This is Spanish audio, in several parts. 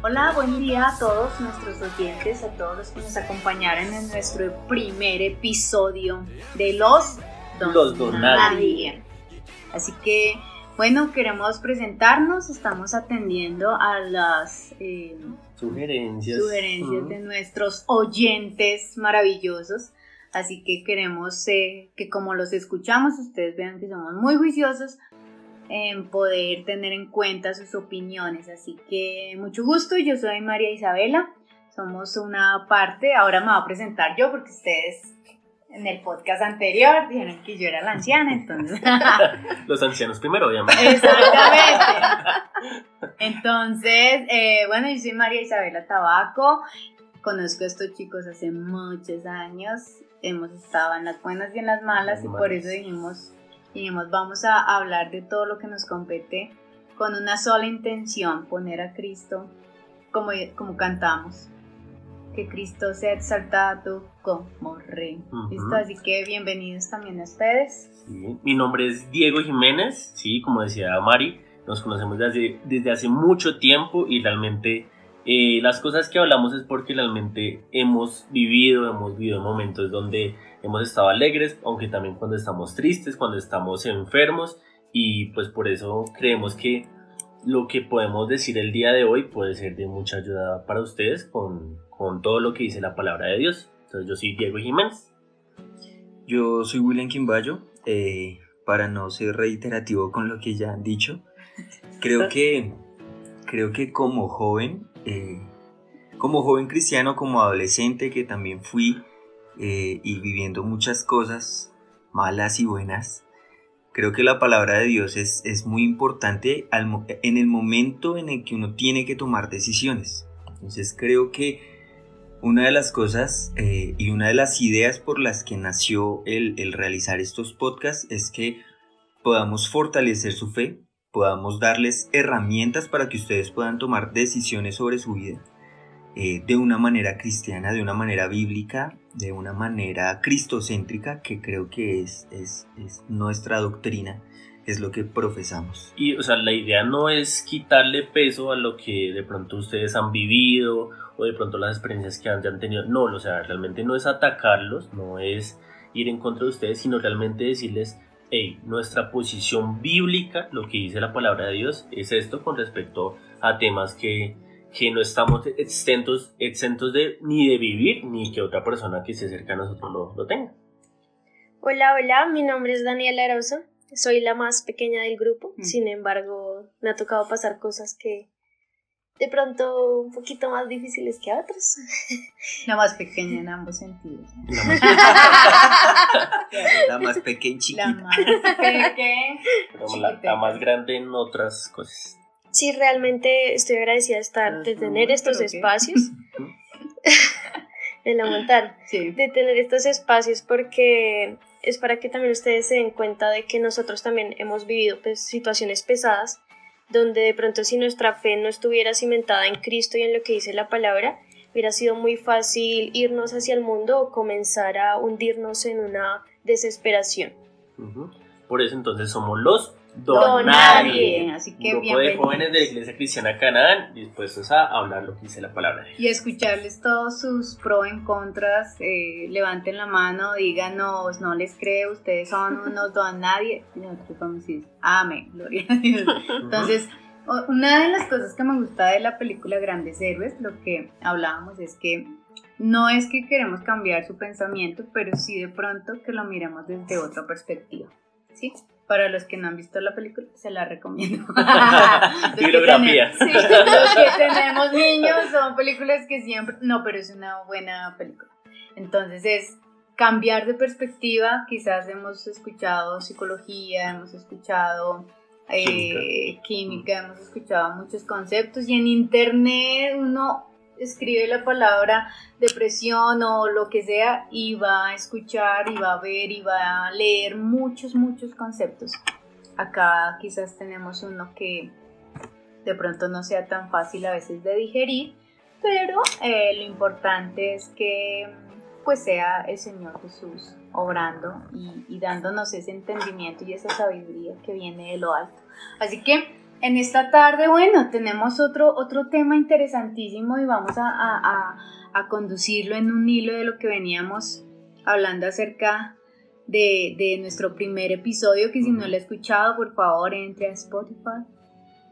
Hola, buen día a todos nuestros oyentes, a todos los que nos acompañaron en nuestro primer episodio de Los Don, Los Don Nadie. Así que, bueno, queremos presentarnos, estamos atendiendo a las eh, Sugerencias. sugerencias de nuestros oyentes maravillosos. Así que queremos eh, que como los escuchamos, ustedes vean que somos muy juiciosos en poder tener en cuenta sus opiniones. Así que mucho gusto, yo soy María Isabela, somos una parte, ahora me voy a presentar yo porque ustedes en el podcast anterior dijeron que yo era la anciana, entonces... Los ancianos primero, obviamente. Exactamente. Entonces, eh, bueno, yo soy María Isabela Tabaco. Conozco a estos chicos hace muchos años. Hemos estado en las buenas y en las malas, y por eso dijimos, dijimos, vamos a hablar de todo lo que nos compete con una sola intención, poner a Cristo como, como cantamos. Que Cristo sea exaltado como Rey. Ujú. ¿Listo? Así que bienvenidos también a ustedes. Sí. Mi nombre es Diego Jiménez, sí, como decía Mari, nos conocemos desde, desde hace mucho tiempo y realmente las cosas que hablamos es porque realmente hemos vivido, hemos vivido momentos donde hemos estado alegres, aunque también cuando estamos tristes, cuando estamos enfermos y pues por eso creemos que lo que podemos decir el día de hoy puede ser de mucha ayuda para ustedes con, con todo lo que dice la palabra de Dios. Entonces yo soy Diego Jiménez. Yo soy William Quimbayo, eh, para no ser reiterativo con lo que ya han dicho. Creo que, creo que como joven, eh, como joven cristiano, como adolescente que también fui eh, y viviendo muchas cosas malas y buenas, creo que la palabra de Dios es, es muy importante en el momento en el que uno tiene que tomar decisiones. Entonces creo que una de las cosas eh, y una de las ideas por las que nació el, el realizar estos podcasts es que podamos fortalecer su fe, podamos darles herramientas para que ustedes puedan tomar decisiones sobre su vida eh, de una manera cristiana, de una manera bíblica, de una manera cristocéntrica, que creo que es, es, es nuestra doctrina, es lo que profesamos. Y, o sea, la idea no es quitarle peso a lo que de pronto ustedes han vivido o de pronto las experiencias que han, han tenido. No, o sea, realmente no es atacarlos, no es ir en contra de ustedes, sino realmente decirles, hey, nuestra posición bíblica, lo que dice la palabra de Dios, es esto con respecto a temas que, que no estamos exentos, exentos de ni de vivir, ni que otra persona que esté cerca a nosotros lo, lo tenga. Hola, hola, mi nombre es Daniela Arosa, soy la más pequeña del grupo, Mm. sin embargo me ha tocado pasar cosas que de pronto un poquito más difíciles que a otros. La más pequeña en ambos sentidos. La más- La más pequeña La chiquita. más pequeña. pero la- la más grande en otras cosas. Sí, realmente estoy agradecida de estar, de tener estos espacios, de la montar, Sí. de tener estos espacios porque es para que también ustedes se den cuenta de que nosotros también hemos vivido pues, situaciones pesadas donde de pronto si nuestra fe no estuviera cimentada en Cristo y en lo que dice la palabra, hubiera sido muy fácil irnos hacia el mundo o comenzar a hundirnos en una desesperación. Por eso entonces somos los Don Nadie. Así Un que grupo de jóvenes de la Iglesia Cristiana Canaán dispuestos a hablar lo que dice la palabra de. Y escucharles todos sus pro en contras, eh, levanten la mano, díganos, no les creo, ustedes son unos don nadie. Y nosotros vamos a decir, amén, gloria a Dios. Entonces, una de las cosas que me gusta de la película Grandes Héroes, lo que hablábamos es que no es que queremos cambiar su pensamiento, pero sí de pronto que lo miremos desde otra perspectiva. ¿Sí? Para los que no han visto la película, se la recomiendo. Bibliografía. Sí, los que tenemos niños son películas que siempre... No, pero es una buena película. Entonces es cambiar de perspectiva. Quizás hemos escuchado psicología, hemos escuchado eh, química, hemos escuchado muchos conceptos y en internet uno escribe la palabra depresión o lo que sea y va a escuchar y va a ver y va a leer muchos, muchos conceptos. Acá quizás tenemos uno que de pronto no sea tan fácil a veces de digerir, pero eh, lo importante es que pues sea el Señor Jesús obrando y, y, dándonos ese entendimiento y esa sabiduría que viene de lo alto. Así que en esta tarde, bueno, tenemos otro, otro tema interesantísimo y vamos a, a, a conducirlo en un hilo de lo que veníamos hablando acerca de, de, nuestro primer episodio, que si no lo ha escuchado, por favor, entre a Spotify.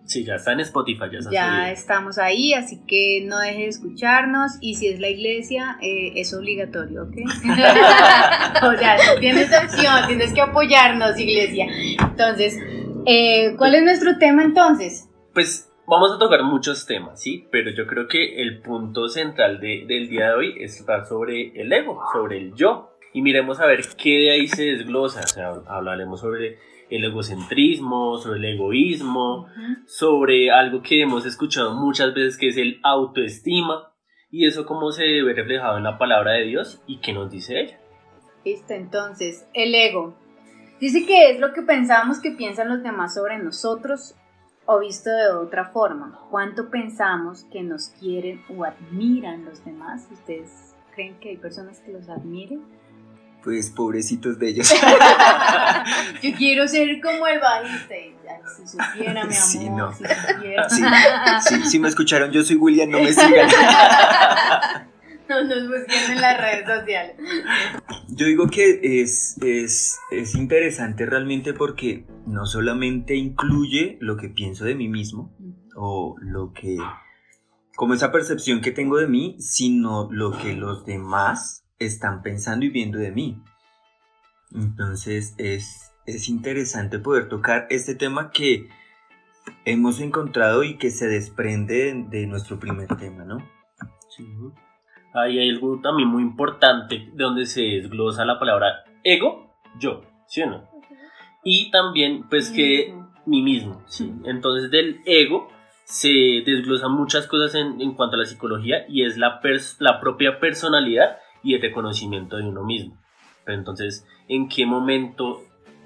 Sí, ya está en Spotify, ya, está ya estamos ahí, así que no deje de escucharnos y si es la iglesia, eh, es obligatorio, ¿ok? o sea, no tienes opción, tienes que apoyarnos, iglesia. Entonces, eh, ¿Cuál es nuestro tema entonces? Pues vamos a tocar muchos temas, ¿sí? Pero yo creo que el punto central de, del día de hoy es hablar sobre el ego, sobre el yo. Y miremos a ver qué de ahí se desglosa. O sea, hablaremos sobre el egocentrismo, sobre el egoísmo, uh -huh. sobre algo que hemos escuchado muchas veces que es el autoestima. Y eso cómo se ve reflejado en la palabra de Dios y qué nos dice ella. Listo, entonces, el ego. Dice que es lo que pensamos que piensan los demás sobre nosotros o visto de otra forma. ¿Cuánto pensamos que nos quieren o admiran los demás? ¿Ustedes creen que hay personas que los admiren? Pues pobrecitos de ellos. Yo quiero ser como el bajista. Si supiera, mi amor. Sí, no. Si. Sí, sí, sí me escucharon, yo soy William, no me sigan. No nos busquen en las redes sociales. Yo digo que es, es, es interesante realmente porque no solamente incluye lo que pienso de mí mismo o lo que, como esa percepción que tengo de mí, sino lo que los demás están pensando y viendo de mí. Entonces es, es interesante poder tocar este tema que hemos encontrado y que se desprende de, de nuestro primer tema, ¿no? Sí. Ahí hay algo también muy importante donde se desglosa la palabra ego, yo, ¿sí o no? Y también, pues que mí mismo, ¿sí? Entonces del ego se desglosan muchas cosas en, en cuanto a la psicología y es la, la propia personalidad y el reconocimiento de uno mismo. Pero entonces, ¿en qué momento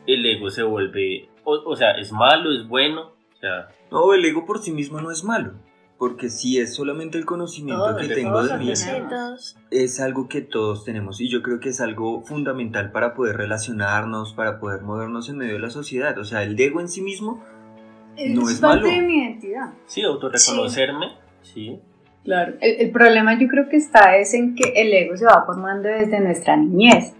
el ego se vuelve, o, o sea, es malo, es bueno? O sea, no, el ego por sí mismo no es malo porque si es solamente el conocimiento Todos, que tengo de mí, es algo que todos tenemos y yo creo que es algo fundamental para poder relacionarnos, para poder movernos en medio de la sociedad. O sea, el ego en sí mismo no es, parte malo. de mi identidad. Sí, autorreconocerme, sí. sí. Claro. El, el, problema yo creo que está es en que el ego se va formando desde nuestra niñez.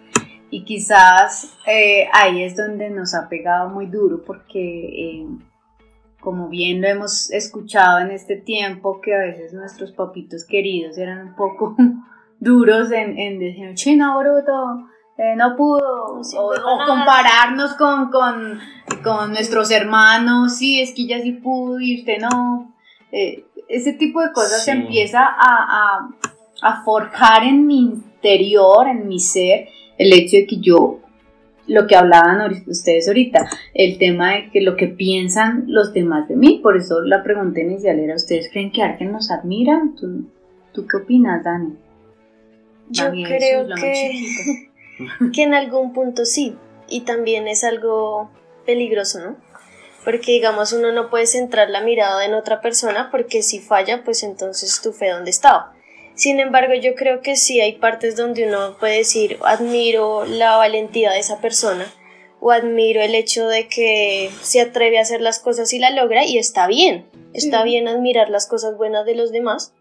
Y quizás eh, ahí es donde nos ha pegado muy duro porque... Eh, como bien lo hemos escuchado en este tiempo, que a veces nuestros papitos queridos eran un poco duros en, en decir, chino bruto, eh, no pudo, Sí, o, o compararnos con, con, con nuestros hermanos, sí, es que ella sí pudo y usted no. Eh, ese tipo de cosas se empieza a, a, a forjar en mi interior, en mi ser, el hecho de que yo lo que hablaban ahorita- ustedes ahorita, el tema de que lo que piensan los demás de mí, por eso la pregunta inicial era, ¿ustedes creen que alguien nos admira? ¿Tú, tú qué opinas, Dani? Yo Dani, creo que- que en algún punto sí, y también es algo peligroso, ¿no? Porque digamos uno no puede centrar la mirada en otra persona porque si falla, pues entonces tu fe dónde estaba. Sin embargo, yo creo que sí hay partes donde uno puede decir, admiro la valentía de esa persona o admiro el hecho de que se atreve a hacer las cosas y la logra y está bien, está Sí. bien admirar las cosas buenas de los demás.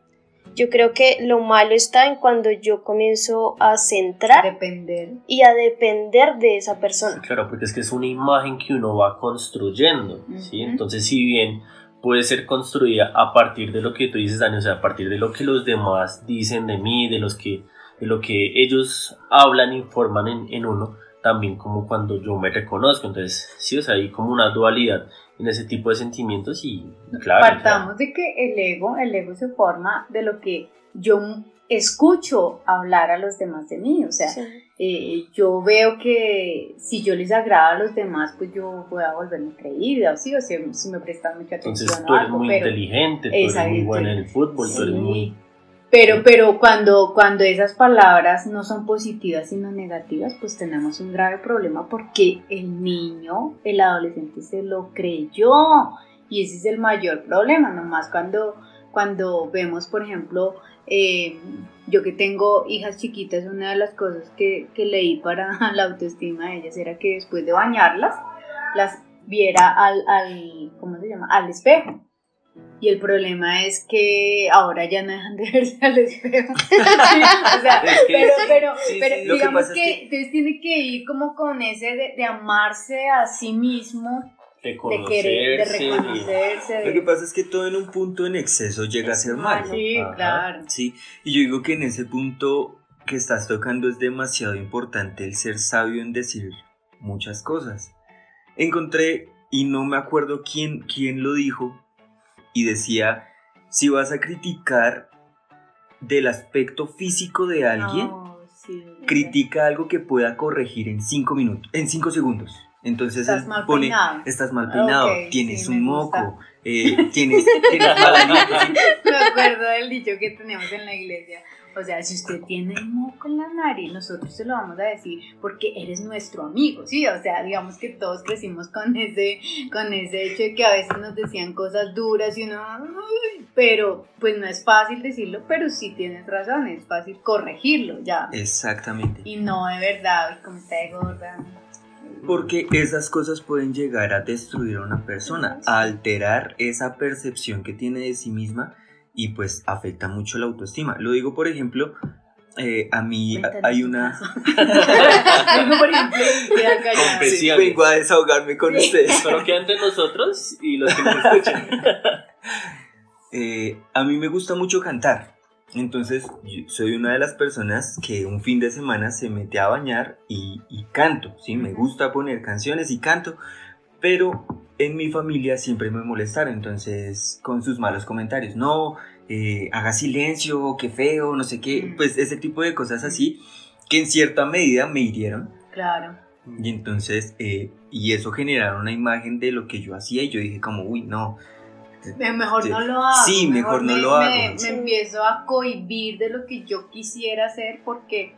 Yo creo que lo malo está en cuando yo comienzo a centrar Depender. y a depender de esa persona. Claro, porque es que es una imagen que uno va construyendo, ¿sí? Ujú. Entonces, si bien puede ser construida a partir de lo que tú dices, Dani, o sea, a partir de lo que los demás dicen de mí, de, los que, de lo que ellos hablan, informan en, en uno, también como cuando yo me reconozco. Entonces, sí, o sea, hay como una dualidad en ese tipo de sentimientos y, claro. o sea, Partamos de que el ego, el ego se forma de lo que yo escucho hablar a los demás de mí, o sea, Sí. Eh, yo veo que si yo les agrado a los demás, pues yo voy a volverme creída, ¿sí? o sea, si me prestan mucha atención Entonces tú eres algo, muy pero, inteligente, tú eres muy buena en el fútbol, tú eres Sí. muy... pero, pero cuando, cuando esas palabras no son positivas sino negativas, pues tenemos un grave problema porque el niño, el adolescente se lo creyó y ese es el mayor problema, nomás cuando, cuando vemos, por ejemplo, eh, yo que tengo hijas chiquitas, una de las cosas que, que leí para la autoestima de ellas era que después de bañarlas, las viera al, al ¿cómo se llama? Al espejo. Y el problema es que ahora ya no dejan de verse al espejo. O sea, Es que- pero, pero, sí, sí, pero sí. Digamos que, que- entonces tiene que ir como con ese de, de amarse a sí mismo, de de querer, de reconocerse. de- Lo que pasa es que todo en un punto en exceso llega a ser malo. Sí, Ajá. claro. Sí, y yo digo que en ese punto que estás tocando es demasiado importante el ser sabio en decir muchas cosas. Encontré, y no me acuerdo quién, quién lo dijo, y decía, si vas a criticar del aspecto físico de alguien, No, sí. critica algo que pueda corregir en cinco minutos, en cinco segundos. Entonces Estás mal pone, peinado. estás mal peinado, tienes sí, un moco, eh, tienes, tienes mala. Me acuerdo del dicho que tenemos en la iglesia. O sea, si usted tiene moco en la nariz, nosotros se lo vamos a decir porque eres nuestro amigo, ¿sí? O sea, digamos que todos crecimos con ese, con ese hecho de que a veces nos decían cosas duras y uno, pero pues no es fácil decirlo, pero sí tienes razón, es fácil corregirlo ya. Exactamente. Y no de verdad, "Ay, como está de gorda. Porque esas cosas pueden llegar a destruir a una persona, a alterar esa percepción que tiene de sí misma y pues afecta mucho la autoestima. Lo digo, por ejemplo, eh, a mí hay una... por ejemplo. Sí, vengo a desahogarme con ustedes. Solo queda entre nosotros y los que nos escuchan. Eh, a mí me gusta mucho cantar. Entonces, soy una de las personas que un fin de semana se mete a bañar y, y canto, ¿sí? Me gusta poner canciones y canto, pero en mi familia siempre me molestaron, entonces, con sus malos comentarios, no, eh, haga silencio, qué feo, no sé qué, pues ese tipo de cosas así, que en cierta medida me hirieron. Claro. Y entonces, eh, y eso generaron una imagen de lo que yo hacía y yo dije como, uy, no. Me- Mejor no lo hago. Sí, mejor no me, lo me- hago. Me, Sí. empiezo a cohibir de lo que yo quisiera hacer porque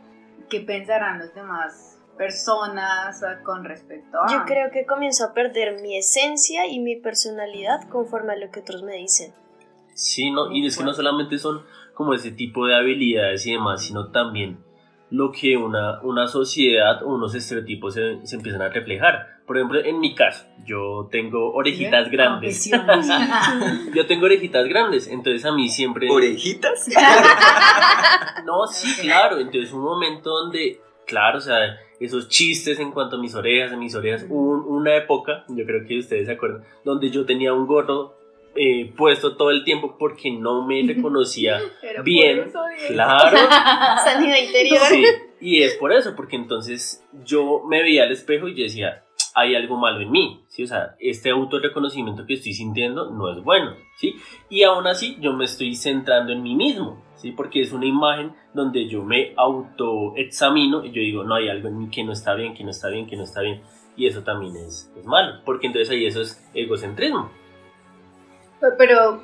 ¿qué pensarán los demás personas ah, con respecto a... Yo creo que comienzo a perder mi esencia y mi personalidad conforme a lo que otros me dicen. Sí, no, y es que no solamente son como ese tipo de habilidades y demás, sino también lo que una, una sociedad o unos estereotipos se, se empiezan a reflejar. Por ejemplo, en mi caso, yo tengo orejitas grandes. Confesiones. Yo tengo orejitas grandes, entonces a mí siempre... ¿Orejitas? No, sí, claro. Entonces, un momento donde, claro, o sea, esos chistes en cuanto a mis orejas, a mis orejas, hubo un- una época, yo creo que ustedes se acuerdan, donde yo tenía un gorro eh, puesto todo el tiempo porque no me reconocía Pero por bien. Claro. Sanidad interior. Sí, y es por eso, porque entonces yo me veía al espejo y yo decía, hay algo malo en mí, ¿sí? O sea, este autorreconocimiento que estoy sintiendo no es bueno, ¿sí? Y aún así yo me estoy centrando en mí mismo, ¿sí? Porque es una imagen donde yo me autoexamino y yo digo, no, hay algo en mí que no está bien, que no está bien, que no está bien. Y eso también es, es malo, porque entonces ahí eso es egocentrismo. Pero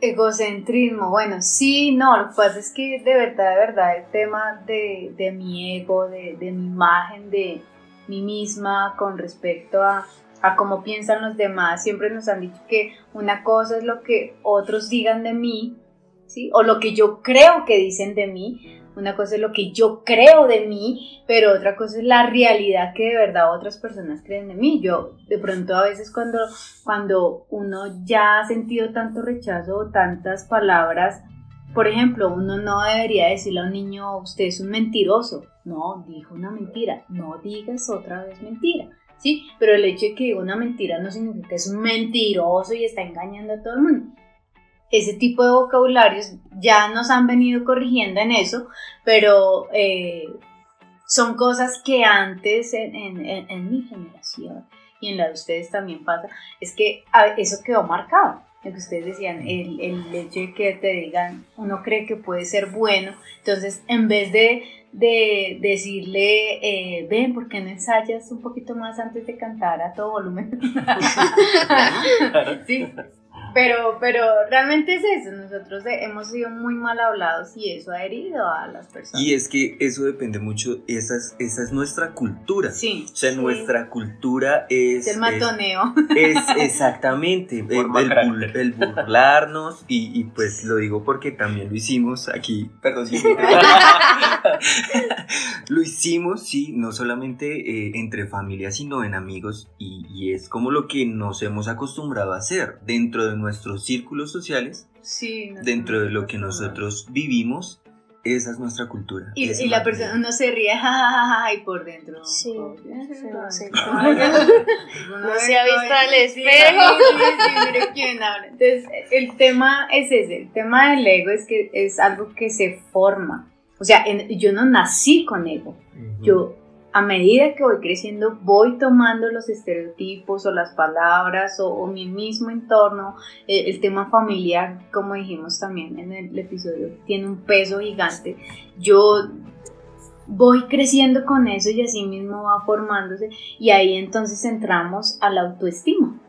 egocentrismo, bueno, sí, no, lo que pasa es que de verdad, de verdad, el tema de, de mi ego, de, de mi imagen, de mí misma con respecto a, a cómo piensan los demás, siempre nos han dicho que una cosa es lo que otros digan de mí, ¿sí? O lo que yo creo que dicen de mí, una cosa es lo que yo creo de mí, pero otra cosa es la realidad que de verdad otras personas creen de mí. Yo de pronto a veces cuando, cuando uno ya ha sentido tanto rechazo tantas palabras, por ejemplo, uno no debería decirle a un niño, usted es un mentiroso. No, dijo una mentira. No digas otra vez mentira. ¿Sí? Pero el hecho de que diga una mentira no significa que es un mentiroso y está engañando a todo el mundo ese tipo de vocabularios ya nos han venido corrigiendo en eso, pero eh, son cosas que antes en, en- mi generación y en la de ustedes también pasa, es que eso quedó marcado. Lo que ustedes decían, el, el hecho de que te digan, uno cree que puede ser bueno, entonces en vez de, de decirle, eh, ven, ¿por qué no ensayas un poquito más antes de cantar a todo volumen? sí, pero, pero realmente es eso, nosotros hemos sido muy mal hablados y eso ha herido a las personas. Y es que eso depende mucho, esa es, esa es nuestra cultura. Sí, O sea, Sí. nuestra cultura es... es el matoneo. Es, es exactamente, el, el el burlarnos y, y pues lo digo porque también lo hicimos aquí, perdón, sí, lo hicimos, sí, no solamente eh, entre familias, sino en amigos y, y es como lo que nos hemos acostumbrado a hacer dentro de nuestros círculos sociales, Sí, dentro de lo que nosotros vivimos, esa es nuestra cultura. Y, la persona, uno se ríe, jajaja, y por dentro. Sí, no. Uno No se ha visto al espejo. Sí, quién habla. Entonces, el tema es ese, el tema del ego es que es algo que se forma. O sea, en- yo no nací con ego. Yo, a medida que voy creciendo, voy tomando los estereotipos o las palabras o, mi mismo entorno. Eh, el tema familiar, como dijimos también en el episodio, tiene un peso gigante. Yo voy creciendo con eso y así mismo va formándose. Y ahí entonces entramos a la autoestima.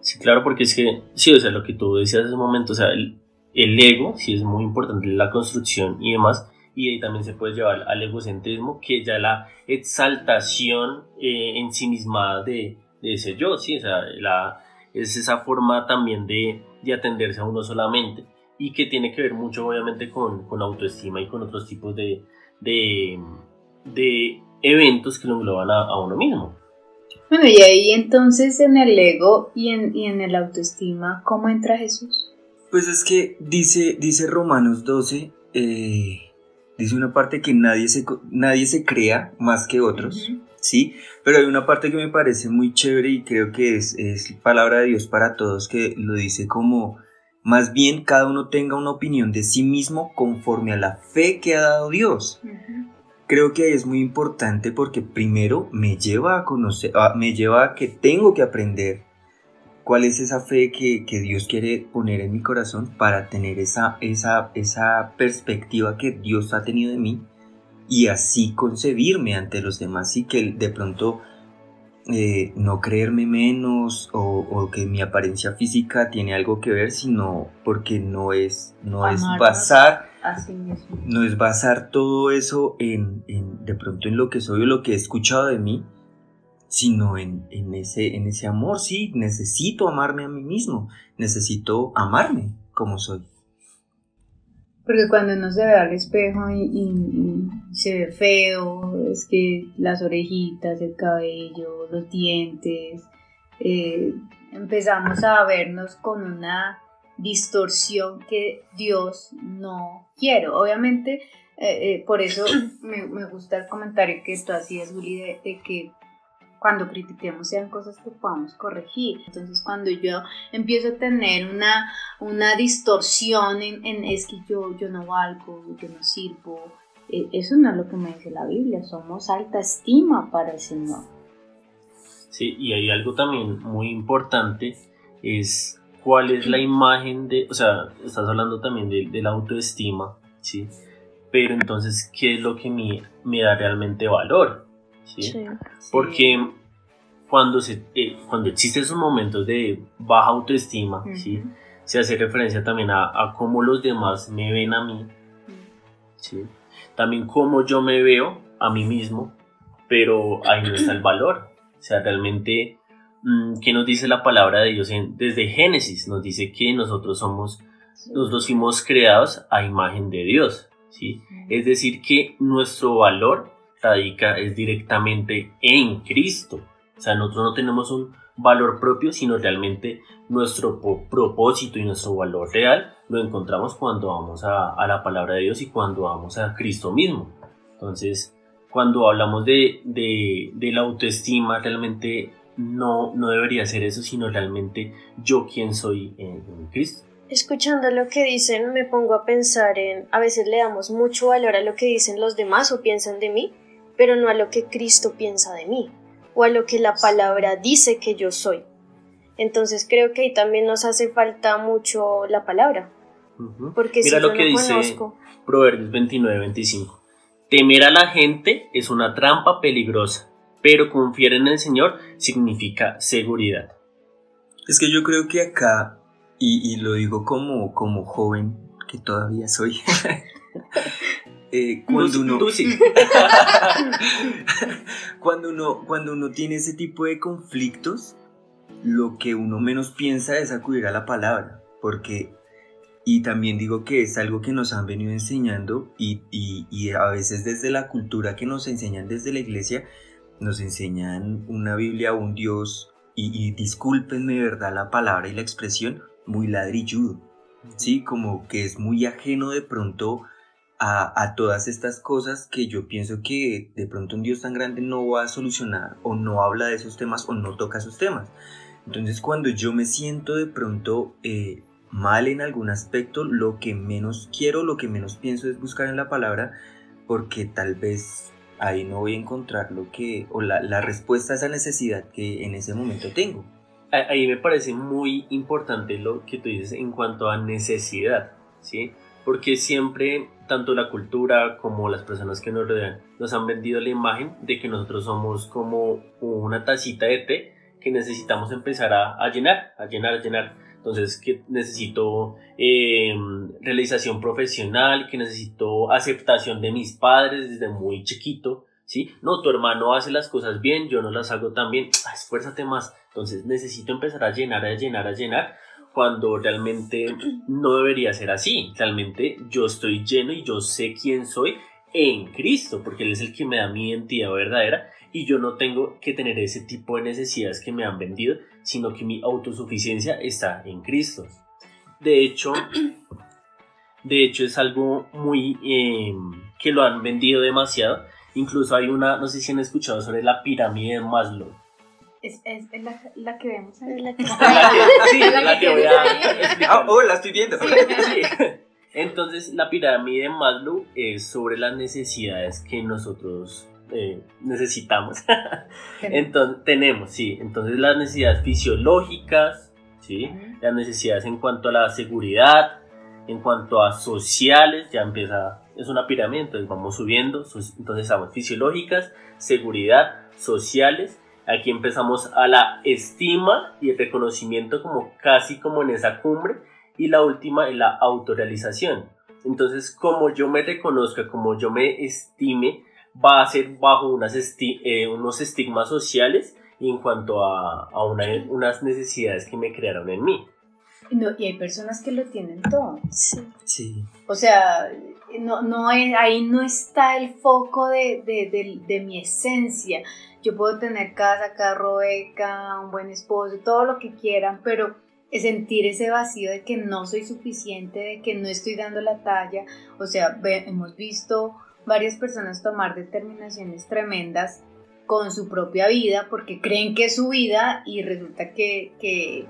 Sí, claro, porque es que, sí, o sea, lo que tú decías hace un momento, o sea, el, el ego, sí es muy importante, la construcción y demás, y ahí también se puede llevar al egocentrismo, que ya la exaltación eh, en sí misma de, de ese yo, sí, o sea, la, es esa forma también de, de atenderse a uno solamente, y que tiene que ver mucho, obviamente, con, con autoestima y con otros tipos de, de, de eventos que lo engloban a, a uno mismo. Bueno, y ahí entonces en el ego y en, y en el autoestima, ¿cómo entra Jesús? Pues es que dice, dice Romanos 12, eh, dice una parte que nadie se, nadie se crea más que otros, Ujú. ¿sí? Pero hay una parte que me parece muy chévere y creo que es, es palabra de Dios para todos, que lo dice como, más bien cada uno tenga una opinión de sí mismo conforme a la fe que ha dado Dios. Ujú. Creo que es muy importante porque primero me lleva a conocer, me lleva a que tengo que aprender cuál es esa fe que, que Dios quiere poner en mi corazón para tener esa, esa, esa perspectiva que Dios ha tenido de mí y así concebirme ante los demás y que de pronto eh, no creerme menos o, o que mi apariencia física tiene algo que ver, sino porque no es, no es basar Así mismo. no es basar todo eso en, en- de pronto en lo que soy o lo que he escuchado de mí, sino en, en ese, en ese amor, sí, necesito amarme a mí mismo, necesito amarme como soy. Porque cuando uno se ve al espejo y, se ve feo, es que las orejitas, el cabello, los dientes, eh, empezamos a vernos con una distorsión que Dios no quiere. Obviamente, eh, eh, por eso me, me gusta el comentario que tú hacías, Juli, de que cuando critiquemos sean cosas que podamos corregir. Entonces, cuando yo empiezo a tener una una distorsión en, es que yo, yo no valgo, yo no sirvo. Eh, Eso no es lo que me dice la Biblia, somos alta estima para el Señor. Sí, y hay algo también muy importante, es cuál es la imagen de, o sea, estás hablando también de, de la autoestima, ¿sí? Pero entonces, ¿qué es lo que me, me da realmente valor? ¿Sí? Sí. Porque cuando, se, eh, cuando existen esos momentos de baja autoestima, ¿sí? Ujú. se hace referencia también a, a cómo los demás me ven a mí, ¿sí? también cómo yo me veo a mí mismo, pero ahí no está el valor. O sea, realmente, mm, ¿qué nos dice la palabra de Dios? Desde Génesis nos dice que nosotros somos, nosotros fuimos creados a imagen de Dios, ¿sí? Es decir, que nuestro valor radica es directamente en Cristo. O sea, nosotros no tenemos un valor propio, sino realmente nuestro propósito y nuestro valor real lo encontramos cuando vamos a, a la palabra de Dios y cuando vamos a Cristo mismo. Entonces, cuando hablamos de, de, de la autoestima, realmente no, no debería ser eso, sino realmente yo quién soy en, en Cristo. Escuchando lo que dicen, me pongo a pensar en, a veces le damos mucho valor a lo que dicen los demás o piensan de mí, pero no a lo que Cristo piensa de mí. o a lo que la palabra dice que yo soy. Entonces creo que ahí también nos hace falta mucho la palabra. Porque Mira si lo yo que no dice conozco, Proverbios 29-25. Temer a la gente es una trampa peligrosa, pero confiar en el Señor significa seguridad. Es que yo creo que acá, y, y lo digo como, como joven, que todavía soy, eh, cuando uno... tú sí. cuando uno, cuando uno tiene ese tipo de conflictos, lo que uno menos piensa es acudir a la palabra, porque, y también digo que es algo que nos han venido enseñando y, y- y a veces desde la cultura que nos enseñan desde la iglesia, nos enseñan una Biblia, un Dios, y, y discúlpenme, ¿verdad? La palabra y la expresión, muy ladrilludo, ¿sí? Como que es muy ajeno de pronto a, a todas estas cosas que yo pienso que de pronto un Dios tan grande no va a solucionar o no habla de esos temas o no toca esos temas. Entonces cuando yo me siento de pronto eh, mal en algún aspecto, lo que menos quiero, lo que menos pienso es buscar en la palabra porque tal vez ahí no voy a encontrar lo que, o la, la respuesta a esa necesidad que en ese momento tengo. Ahí me parece muy importante lo que tú dices en cuanto a necesidad, ¿sí? Porque siempre, tanto la cultura como las personas que nos rodean, nos han vendido la imagen de que nosotros somos como una tacita de té que necesitamos empezar a, a llenar, a llenar, a llenar. Entonces, que necesito eh, realización profesional, que necesito aceptación de mis padres desde muy chiquito, ¿sí? No, tu hermano hace las cosas bien, yo no las hago tan bien, ah, esfuérzate más. Entonces, necesito empezar a llenar, a llenar, a llenar, cuando realmente no debería ser así. Realmente yo estoy lleno y yo sé quién soy en Cristo, porque Él es el que me da mi identidad verdadera y yo no tengo que tener ese tipo de necesidades que me han vendido, sino que mi autosuficiencia está en Cristo. De hecho, de hecho es algo muy eh, que lo han vendido demasiado. Incluso hay una, no sé si han escuchado sobre la pirámide de Maslow. Es, es, es la, la que vemos. Es la que sí, La la que que voy a. Ah, oh, la estoy viendo. Sí. Entonces, la pirámide de Maslow es sobre las necesidades que nosotros eh, necesitamos. Entonces, tenemos, sí. Entonces, las necesidades fisiológicas, ¿sí? Las necesidades en cuanto a la seguridad, en cuanto a sociales, ya empieza, es una pirámide, entonces vamos subiendo. Entonces, estamos fisiológicas, seguridad, sociales. Aquí empezamos a la estima y el reconocimiento como casi como en esa cumbre y la última es la autorrealización. Entonces, como yo me reconozca, como yo me estime, va a ser bajo unas esti- eh, unos estigmas sociales en cuanto a, a una- unas necesidades que me crearon en mí. No, y hay personas que lo tienen todo. Sí. Sí. O sea, no, no ahí no está el foco de, de- de- de mi esencia. Yo puedo tener casa, carro, beca, un buen esposo, todo lo que quieran, pero sentir ese vacío de que no soy suficiente, de que no estoy dando la talla. O sea, hemos visto varias personas tomar determinaciones tremendas con su propia vida porque creen que es su vida y resulta que, que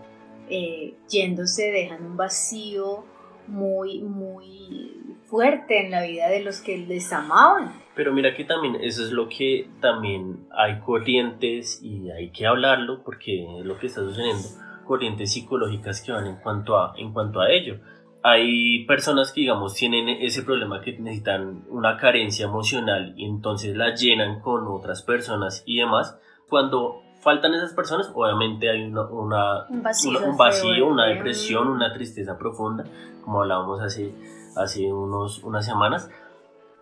eh, yéndose dejan un vacío muy, muy fuerte en la vida de los que les amaban. Pero mira que también eso es lo que también hay corrientes y hay que hablarlo porque es lo que está sucediendo, corrientes psicológicas que van en cuanto a, en cuanto a ello. Hay personas que digamos tienen ese problema que necesitan una carencia emocional y entonces la llenan con otras personas y demás. Cuando faltan esas personas, obviamente hay una, una- Un vacío. una- un vacío, una depresión, una tristeza profunda, como hablábamos hace, hace unos, unas semanas.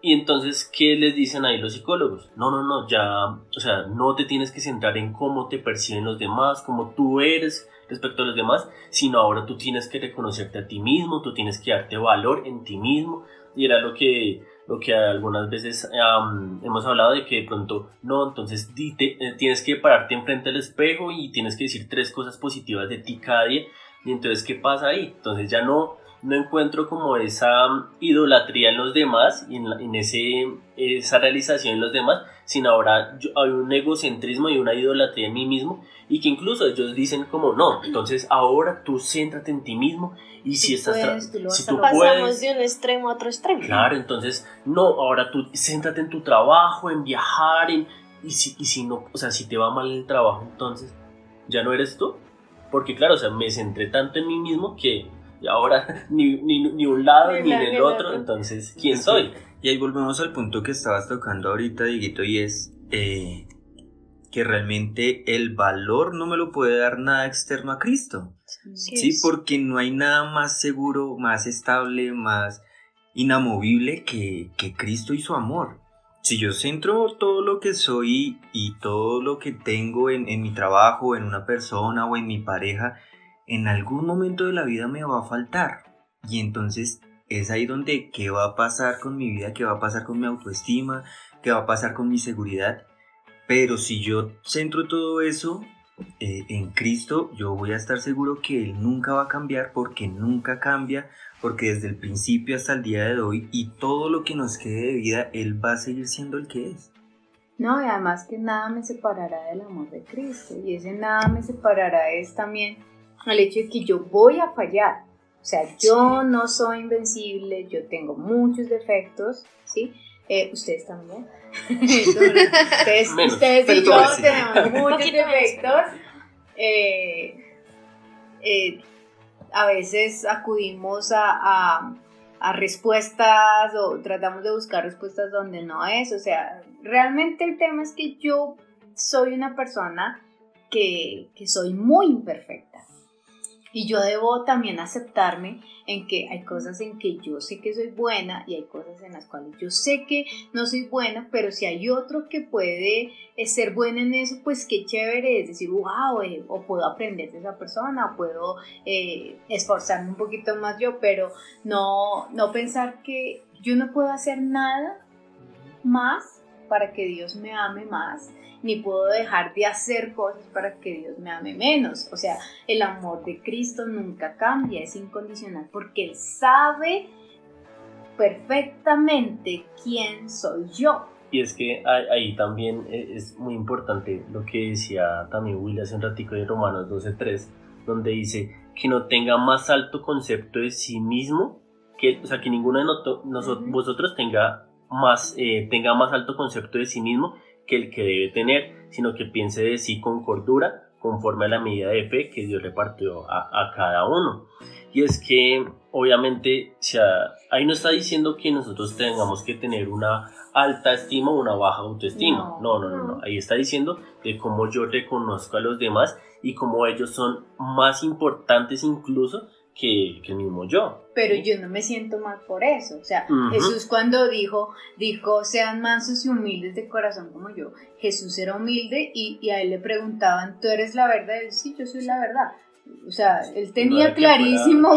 Y entonces, ¿qué les dicen ahí los psicólogos? No, no, no, ya, o sea, no te tienes que centrar en cómo te perciben los demás, cómo tú eres respecto a los demás, sino ahora tú tienes que reconocerte a ti mismo, tú tienes que darte valor en ti mismo. Y era lo que, lo que algunas veces hemos hablado de que de pronto, no, entonces dite- eh, tienes que pararte enfrente del espejo y tienes que decir tres cosas positivas de ti cada día. Y entonces, ¿qué pasa ahí? Entonces ya no, no encuentro como esa idolatría en los demás y en, la- en ese, esa realización en los demás, sino ahora yo- hay un egocentrismo y una idolatría en mí mismo y que incluso ellos dicen como no, entonces ahora tú céntrate en ti mismo y si Tú estás puedes, tú lo si vas a tú. Pasamos puedes de un extremo a otro extremo. Claro, entonces, no, ahora tú céntrate en tu trabajo, en viajar, en y si, y si no, o sea, si te va mal el trabajo, entonces, ¿ya no eres tú? Porque claro, o sea, me centré tanto en mí mismo que ahora ni, ni, ni un lado ni, en el otro, entonces, ¿quién soy? Y ahí volvemos al punto que estabas tocando ahorita, Dieguito, y es eh, que realmente el valor no me lo puede dar nada externo a Cristo. Sí, porque no hay nada más seguro, más estable, más inamovible que, que Cristo y su amor. Si yo centro todo lo que soy y todo lo que tengo en, en mi trabajo, en una persona o en mi pareja, en algún momento de la vida me va a faltar. Y entonces es ahí donde qué va a pasar con mi vida, qué va a pasar con mi autoestima, qué va a pasar con mi seguridad. Pero si yo centro todo eso eh, en Cristo, yo voy a estar seguro que Él nunca va a cambiar porque nunca cambia, porque desde el principio hasta el día de hoy y todo lo que nos quede de vida, Él va a seguir siendo el que es. No, y además que nada me separará del amor de Cristo. Y ese nada me separará es también el hecho de que yo voy a fallar. O sea, yo no soy invencible, yo tengo muchos defectos, ¿sí? Eh, ustedes también. ustedes, ustedes y yo tenemos muchos defectos. Eh, eh, a veces acudimos a, a, respuestas o tratamos de buscar respuestas donde no es. O sea, realmente el tema es que yo soy una persona que, que soy muy imperfecta. Y yo debo también aceptarme en que hay cosas en que yo sé que soy buena y hay cosas en las cuales yo sé que no soy buena, pero si hay otro que puede eh, ser bueno en eso, pues qué chévere, es decir, wow, eh, o puedo aprender de esa persona, o puedo eh, esforzarme un poquito más yo, pero no, no pensar que yo no puedo hacer nada más para que Dios me ame más ni puedo dejar de hacer cosas para que Dios me ame menos. O sea, el amor de Cristo nunca cambia, es incondicional porque Él sabe perfectamente quién soy yo. Y es que ahí también e, es muy importante lo que decía también Will hace un ratico de Romanos 12.3, donde dice que no tenga más alto concepto de sí mismo, que, o sea, que ninguno de nosotros, vosotros tenga más, eh, tenga más alto concepto de sí mismo que el que debe tener, sino que piense de sí con cordura, conforme a la medida de fe que Dios repartió a, a cada uno. Y es que, obviamente, ahí no está diciendo que nosotros tengamos que tener una alta estima o una baja autoestima. No. no, no, no, Ahí está diciendo de cómo yo reconozco a los demás y cómo ellos son más importantes incluso que, que, el mismo yo. Pero yo no me siento mal por eso. O sea, Jesús cuando dijo, dijo, sean mansos y humildes de corazón como yo. Jesús era humilde y, y a él le preguntaban, ¿tú eres la verdad? Él, sí, yo soy la verdad. O sea, él tenía clarísimo.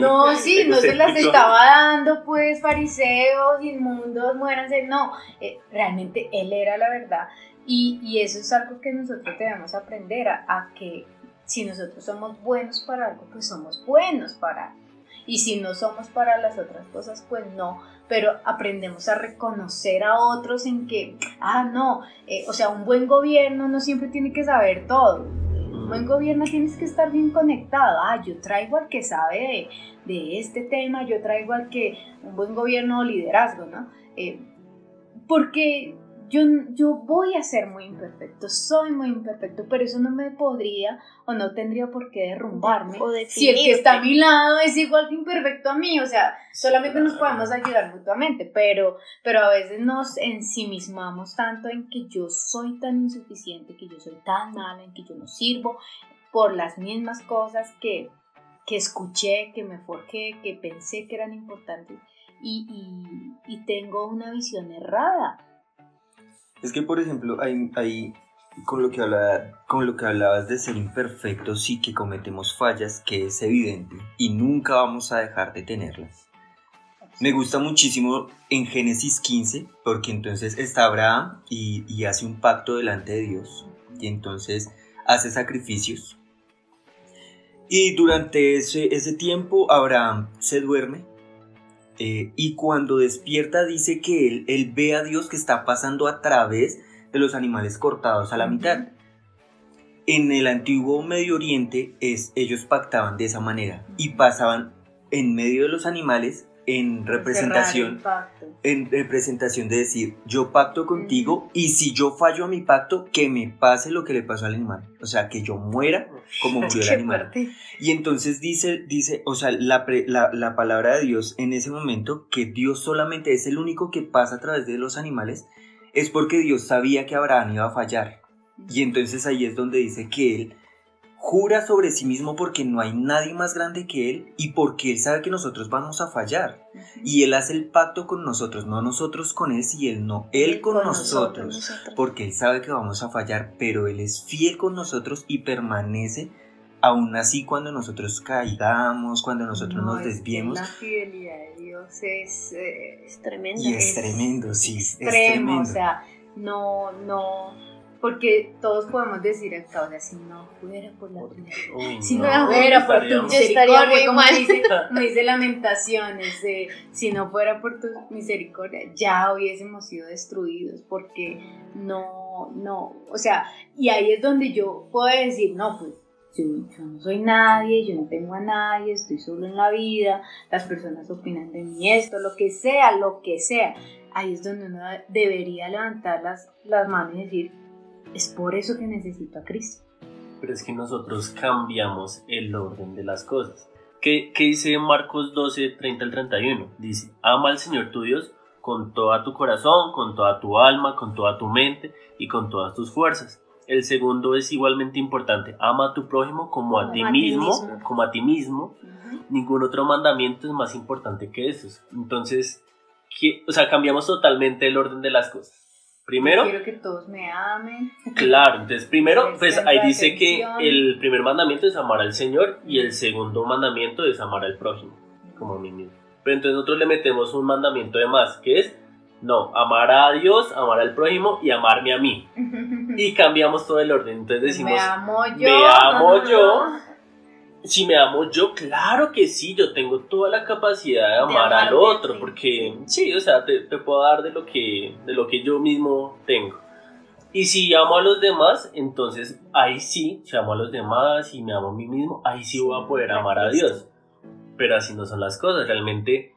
no, sí, no se las estaba dando, pues, fariseos, inmundos, muéranse. No, eh, realmente él era la verdad. Y, y, eso es algo que nosotros debemos aprender a, a que si nosotros somos buenos para algo, pues somos buenos para algo. Y si no somos para las otras cosas, pues no. Pero aprendemos a reconocer a otros en que, ah, no, eh, o sea, un buen gobierno no siempre tiene que saber todo. Un buen gobierno tienes que estar bien conectado. Ah, yo traigo al que sabe de, este tema, yo traigo al que un buen gobierno o liderazgo, ¿no? Eh, porque yo, yo voy a ser muy imperfecto, soy muy imperfecto, pero eso no me podría o no tendría por qué derrumbarme. O si el que está a mi lado es igual de imperfecto a mí, o sea, solamente nos podemos ayudar mutuamente, pero, pero a veces nos ensimismamos tanto en que yo soy tan insuficiente, que yo soy tan mala, en que yo no sirvo por las mismas cosas que, que escuché, que me forjé, que pensé que eran importantes y, y, y tengo una visión errada es que, por ejemplo, hay, con, lo que con lo que hablabas de ser imperfecto, sí que cometemos fallas, que es evidente, y nunca vamos a dejar de tenerlas. Me gusta muchísimo en Génesis 15, porque entonces está Abraham y, hace un pacto delante de Dios, y entonces hace sacrificios. Y durante ese, ese tiempo Abraham se duerme eh, y cuando despierta dice que él, él ve a Dios que está pasando a través de los animales cortados a la mitad. En el antiguo Medio Oriente es, ellos pactaban de esa manera y pasaban en medio de los animales en representación, en representación de decir, yo pacto contigo y si yo fallo a mi pacto, que me pase lo que le pasó al animal. O sea, que yo muera como murió el animal. Y entonces dice, dice, o sea, la, pre- la, la palabra de Dios en ese momento, que Dios solamente es el único que pasa a través de los animales, es porque Dios sabía que Abraham iba a fallar. Y entonces ahí es donde dice que él jura sobre sí mismo porque no hay nadie más grande que él y porque él sabe que nosotros vamos a fallar. Y él hace el pacto con nosotros, no nosotros con él, y él no, él con, con nosotros Nosotros. porque Él sabe que vamos a fallar, pero Él es fiel con nosotros y permanece aún así cuando nosotros caigamos, cuando nosotros No, nos desviemos. La fidelidad de Dios es, eh, Es tremendo. Y es tremendo, sí, es extremo, tremendo. o sea, no, no, porque todos podemos decir acá, o sea, si no fuera por la tuya, Uy, si no, no, fuera por tu estaríamos- Yo estaría misericordia, como dice, como dice Lamentaciones, de, si no fuera por tu misericordia, ya hubiésemos sido destruidos, porque no, no, o sea, y ahí es donde yo puedo decir, no, pues yo, yo no soy nadie, yo no tengo a nadie, estoy solo en la vida, las personas opinan de mí esto, lo que sea, lo que sea. Ahí es donde uno debería levantar las, las manos y decir, es por eso que necesito a Cristo. Pero es que nosotros cambiamos el orden de las cosas. ¿Qué, qué dice Marcos 12, 30 al 31? Dice, ama al Señor tu Dios con toda tu corazón, con toda tu alma, con toda tu mente y con todas tus fuerzas. El segundo es igualmente importante, ama a tu prójimo como a Como ti a ti mismo, mismo. como a ti mismo. Ningún otro mandamiento es más importante que esos. Entonces, ¿qué- o sea, cambiamos totalmente el orden de las cosas. Primero, Quiero que todos me amen. Claro, entonces primero, pues ahí dice que el primer mandamiento es amar al Señor y el segundo mandamiento es amar al prójimo, como a mí mismo. Pero entonces nosotros le metemos un mandamiento de más, que es, no, amar a Dios, amar al prójimo y amarme a mí. Y cambiamos todo el orden. Entonces decimos, me amo yo. me amo yo. Si me amo yo, claro que sí, yo tengo toda la capacidad de amar al otro, sí. porque sí, o sea, te, te puedo dar de lo, que, de lo que yo mismo tengo. Y si amo a los demás, entonces ahí sí, si amo a los demás y me amo a mí mismo, ahí sí voy a poder amar a Dios. Pero así no son las cosas, realmente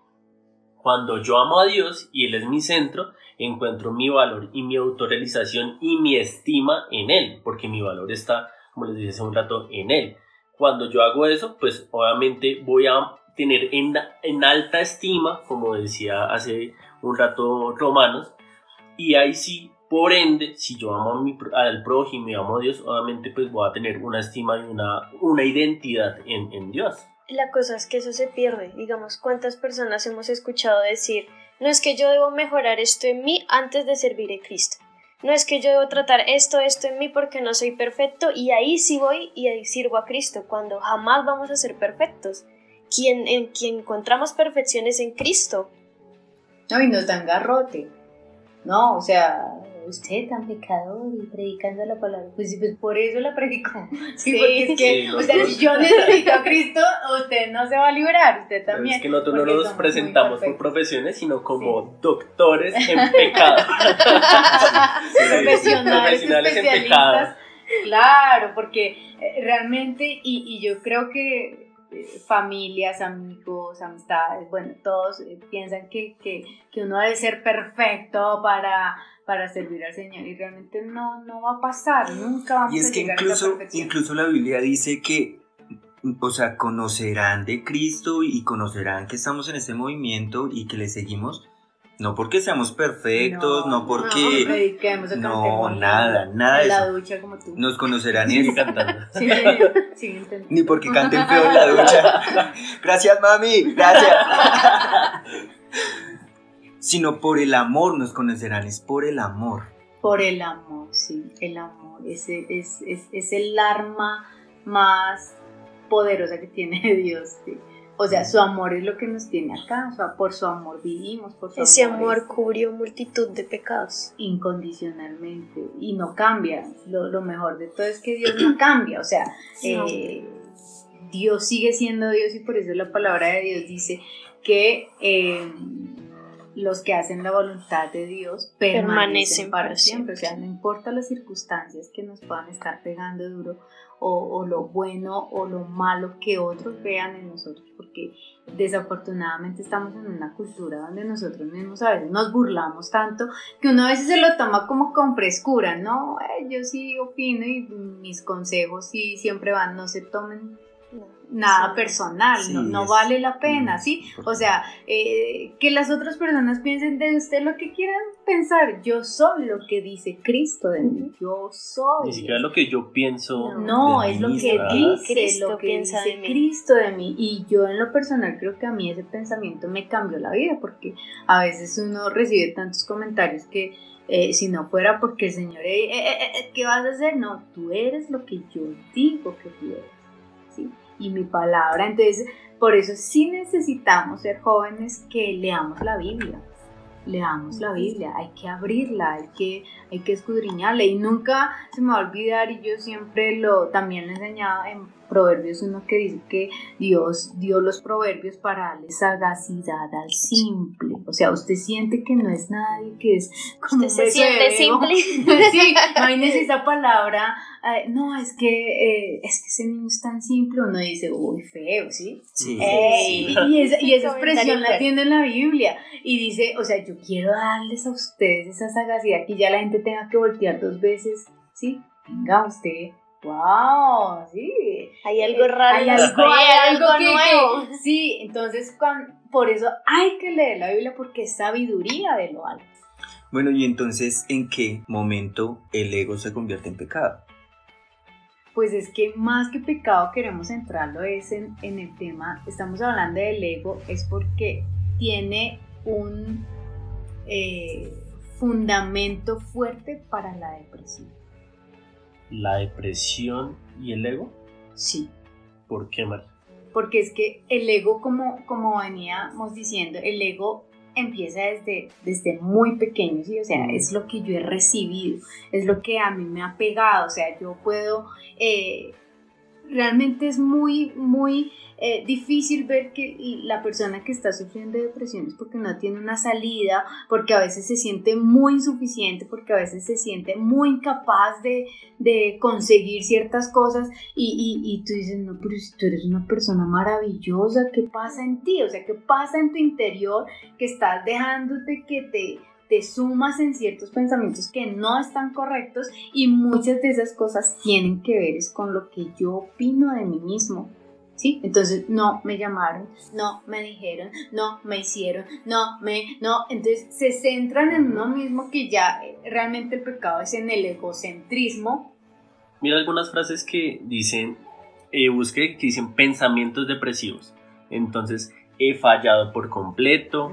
cuando yo amo a Dios y Él es mi centro, encuentro mi valor y mi autorrealización y mi estima en Él, porque mi valor está, como les dije hace un rato, en Él. Cuando yo hago eso, pues obviamente voy a tener en, en alta estima, como decía hace un rato Romanos, y ahí sí, por ende, si yo amo a mi, al prójimo y amo a Dios, obviamente pues voy a tener una estima y una, una identidad en, en Dios. La cosa es que eso se pierde. Digamos, ¿cuántas personas hemos escuchado decir, no es que yo debo mejorar esto en mí antes de servir a Cristo? No es que yo debo tratar esto, esto en mí porque no soy perfecto y ahí sí voy y ahí sirvo a Cristo, cuando jamás vamos a ser perfectos. Quien, en quien encontramos perfección es en Cristo. No, y nos dan garrote. No, o sea, usted tan pecador y predicando la palabra. Pues sí, pues por eso la predicó. Sí, Sí. porque es que, Sí, o sea, si yo necesito a Cristo, usted no se va a Pero librar, usted también. es que nosotros no nos presentamos por profesiones, sino como doctores en pecado. profesionales, Profesionales en especialistas. Claro, porque eh, realmente, y, y yo creo que eh, familias, amigos, amistades, bueno, todos eh, piensan que, que, que uno debe ser perfecto para, para servir al Señor y realmente no, no va a pasar, nunca vamos Y es a que llegar a esa incluso, perfección. incluso la Biblia dice que, o sea, conocerán de Cristo y conocerán que estamos en este movimiento y que le seguimos, no porque seamos perfectos, no, no porque... No, cantemos nada, nada de en la eso. ducha como tú. Nos conocerán es, cantando. Sí, sí, ni porque canten feo en la ducha. Gracias, mami, gracias. Sino por el amor nos conocerán, es por el amor. Por el amor, sí, el amor. Ese es, es, es el arma más poderosa que tiene Dios. sí. O sea, su amor es lo que nos tiene acá. O sea, por su amor vivimos, por su Ese amor. amor es cubrió multitud de pecados. incondicionalmente y no cambia. Lo, lo mejor de todo es que Dios no cambia. O sea, No. eh, Dios sigue siendo Dios y por eso la palabra de Dios dice que eh, los que hacen la voluntad de Dios permanecen, para siempre. O sea, no importa las circunstancias que nos puedan estar pegando duro o, lo bueno o lo malo que otros vean en nosotros, porque desafortunadamente estamos en una cultura donde nosotros mismos a veces nos burlamos tanto que uno a veces se lo toma como con frescura, ¿no? yo sí opino y mis consejos sí siempre van, no se tomen nada personal, no, no vale la pena, ¿sí? O sea, eh, que las otras personas piensen de usted lo que quieran pensar, yo soy lo que dice Cristo de mí, yo soy. Ni siquiera lo que yo pienso. No, es lo que dice, lo que dice Cristo de mí. Y yo en lo personal creo que a mí ese pensamiento me cambió la vida, porque a veces uno recibe tantos comentarios que... Eh, si no fuera porque el Señor, eh, eh, ¿qué vas a hacer? No, tú eres lo que yo digo que tú eres. Y mi palabra. Entonces, por eso sí necesitamos ser jóvenes que leamos la Biblia. Leamos la Biblia, hay que abrirla, hay que, hay que escudriñarla y nunca se me va a olvidar y yo siempre lo también lo he enseñado en Proverbios uno que dice que Dios dio los proverbios para darle sagacidad al simple. O sea, usted siente que no es nadie, que es como usted se siente simple. sí, imagínese esa palabra. no, es que eh, es que ese niño es tan simple. Uno dice, uy, feo, ¿sí? Sí. Y, esa, y esa expresión la tiene en la Biblia. Y dice, o sea, yo quiero darles a ustedes esa sagacidad que ya la gente tenga que voltear dos veces, ¿sí? Venga, usted wow, sí. Hay algo raro. Hay algo, hay algo, nuevo. sí, entonces por eso hay que leer la Biblia porque es sabiduría de lo alto. Bueno, y entonces, ¿en qué momento el ego se convierte en pecado? Pues es que más que pecado queremos centrarlo es en, en el tema, estamos hablando del ego, es porque tiene un eh, fundamento fuerte para la depresión la depresión y el ego? Sí. ¿Por qué, Mar? Porque es que el ego, como, como veníamos diciendo, el ego empieza desde, desde muy pequeño, ¿sí? O sea, es lo que yo he recibido, es lo que a mí me ha pegado, o sea, yo puedo, eh, realmente es muy, muy eh, difícil ver que la persona que está sufriendo de depresión es porque no tiene una salida, porque a veces se siente muy insuficiente, porque a veces se siente muy incapaz de, de conseguir ciertas cosas y, y, tú dices, no, pero si tú eres una persona maravillosa, ¿qué pasa en ti? O sea, ¿qué pasa en tu interior que estás dejándote que te te sumas en ciertos pensamientos que no están correctos y muchas de esas cosas tienen que ver es con lo que yo opino de mí mismo, entonces, no me llamaron, no me dijeron, no me hicieron, no me, no, entonces se centran en uno mismo que ya eh, realmente el pecado es en el egocentrismo. Mira algunas frases que dicen, eh, busqué, que dicen pensamientos depresivos. Entonces, he fallado por completo,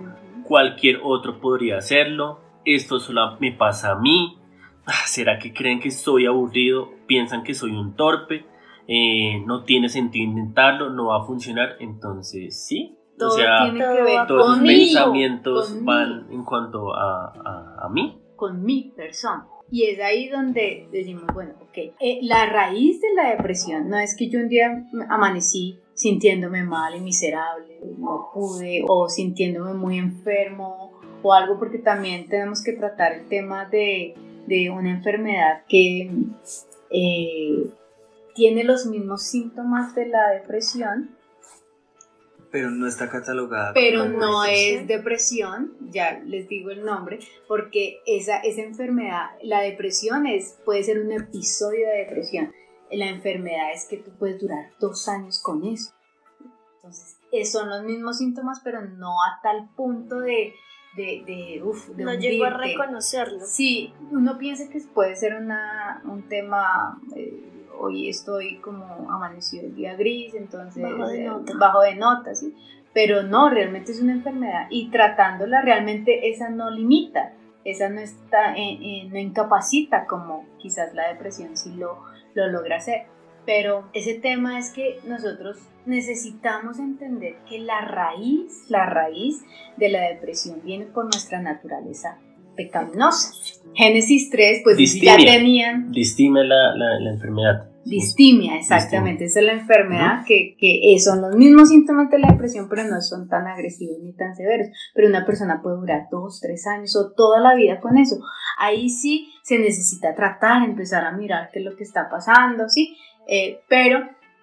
cualquier otro podría hacerlo, esto solo me pasa a mí, ah, ¿será que creen que soy aburrido? ¿Piensan que soy un torpe? Eh, no tiene sentido intentarlo, no va a funcionar, entonces sí. Todo o sea, tiene que ver todos los pensamientos van en cuanto a, a, mí. Con mi persona. Y es ahí donde decimos, bueno, ok, eh, la raíz de la depresión no es que yo un día amanecí sintiéndome mal y miserable, no pude, o sintiéndome muy enfermo o algo, porque también tenemos que tratar el tema de, de una enfermedad que eh, tiene los mismos síntomas de la depresión. Pero no está catalogada. Pero no es depresión, ya les digo el nombre, porque esa, esa enfermedad, la depresión es, puede ser un episodio de depresión. La enfermedad es que tú puedes durar dos años con eso. Entonces, son los mismos síntomas, pero no a tal punto de, de, de, uf, no llegó a reconocerlo. Sí, uno piensa que puede ser una, un tema eh, hoy estoy como amanecido el día gris, entonces bajo de nota, bajo de nota ¿sí? Pero no, realmente es una enfermedad y tratándola realmente esa no limita, esa no está, eh, eh, no incapacita como quizás la depresión sí lo, lo logra hacer. Pero ese tema es que nosotros necesitamos entender que la raíz, la raíz de la depresión viene por nuestra naturaleza pecaminosa. Génesis 3, pues ya tenían... Distime la, la, la enfermedad. Distimia, exactamente. Esa es la enfermedad que, que son los mismos síntomas de la depresión, pero no son tan agresivos ni tan severos. Pero una persona puede durar dos, tres años o toda la vida con eso. Ahí sí se necesita tratar, empezar a mirar qué es lo que está pasando, ¿sí? Eh, pero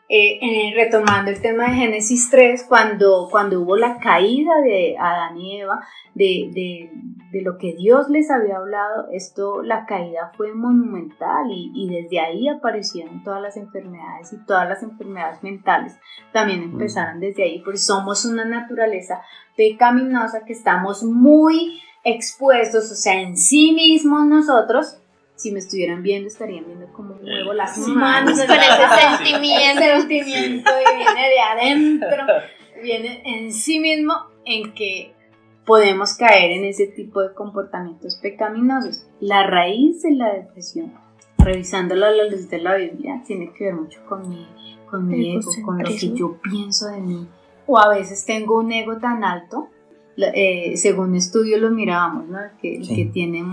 eh, retomando el tema de Génesis 3, cuando, cuando hubo la caída de Adán y Eva, de, de, de, lo que Dios les había hablado, esto, la caída fue monumental y, y, desde ahí aparecieron todas las enfermedades y todas las enfermedades mentales también empezaron desde ahí, porque somos una naturaleza pecaminosa que estamos muy expuestos, o sea, en sí mismos nosotros si me estuvieran viendo, estarían viendo como muevo eh, las manos con ese sentimiento. sentimiento y viene de adentro, viene en sí mismo en que podemos caer en ese tipo de comportamientos pecaminosos. La raíz de la depresión, revisándolo a la luz de la Biblia, tiene que ver mucho con mi, con mi ego, con lo que yo pienso de mí. O a veces tengo un ego tan alto eh, según estudios lo mirábamos, ¿no? Que, que tiene